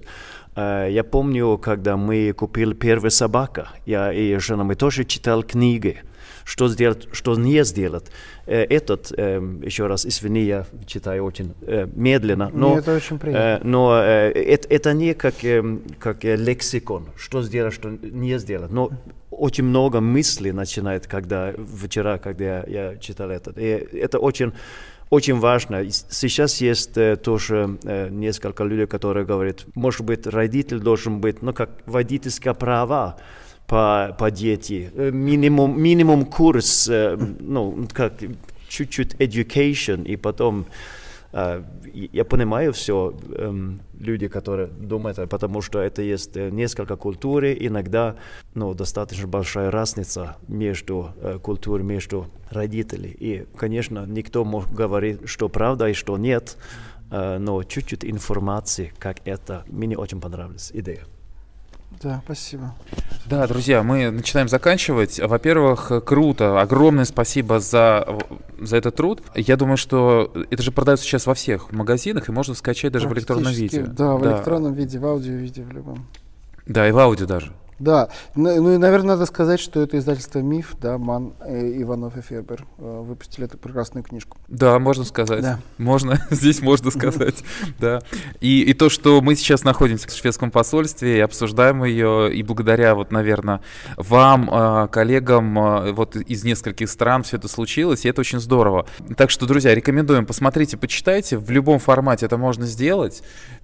C: я помню, когда мы купили первую собаку, я и жена, мы тоже читали книги, что сделать, что не сделать. Э, этот, эм, еще раз, извини, я читаю очень э, медленно, но,
B: Мне это, очень приятно.
C: но это, это не как, эм, как лексикон, что сделать, что не сделать. Но очень много мыслей начинает, когда вчера, когда я, я читал это. И это очень очень важно. Сейчас есть э, тоже э, несколько людей, которые говорят, может быть, родитель должен быть, ну, как водительское право по, по дети, э, минимум, минимум курс, ну, как чуть-чуть education, и потом я понимаю все, эм, люди, которые думают, потому что это есть э, несколько культур, иногда ну, достаточно большая разница между э, культурой, между родителями. И, конечно, никто может говорить, что правда и что нет, э, но чуть-чуть информации, как это, мне очень понравилась идея.
B: Да, спасибо.
A: Да, друзья, мы начинаем заканчивать. Во-первых, круто. Огромное спасибо за, за этот труд. Я думаю, что это же продается сейчас во всех магазинах, и можно скачать даже в электронном виде.
B: Да, в да. электронном виде, в аудио виде, в любом.
A: Да, и в аудио даже.
B: Да, ну, и, наверное, надо сказать, что это издательство «Миф», да, Ман, э, Иванов и Фербер э, выпустили эту прекрасную книжку.
A: Да, можно сказать. Да. Можно, <laughs> здесь можно сказать, <laughs> да. И, и то, что мы сейчас находимся в шведском посольстве и обсуждаем ее, и благодаря, вот, наверное, вам, э, коллегам, э, вот из нескольких стран все это случилось, и это очень здорово. Так что, друзья, рекомендуем, посмотрите, почитайте, в любом формате это можно сделать.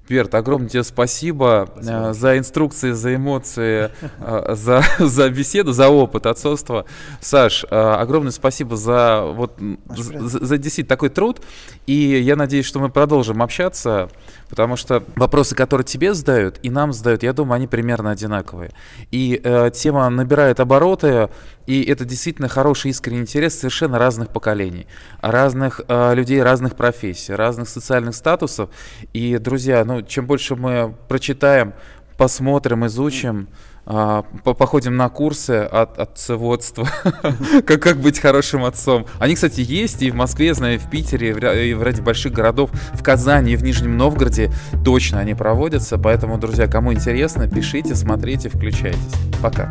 A: Берт, огромное тебе спасибо, спасибо. Э, за инструкции, за эмоции, э, за, <laughs> за беседу, за опыт отцовства. Саш, э, огромное спасибо за, вот, за, за действительно такой труд. И я надеюсь, что мы продолжим общаться, потому что вопросы, которые тебе задают и нам задают, я думаю, они примерно одинаковые. И э, тема набирает обороты, и это действительно хороший искренний интерес совершенно разных поколений, разных э, людей, разных профессий, разных социальных статусов. И, друзья, ну, чем больше мы прочитаем, посмотрим, изучим, а, походим на курсы от отцеводства, <laughs> как, как быть хорошим отцом. Они, кстати, есть и в Москве, знаю, и в Питере, и в ряде больших городов, в Казани, и в Нижнем Новгороде точно они проводятся. Поэтому, друзья, кому интересно, пишите, смотрите, включайтесь. Пока.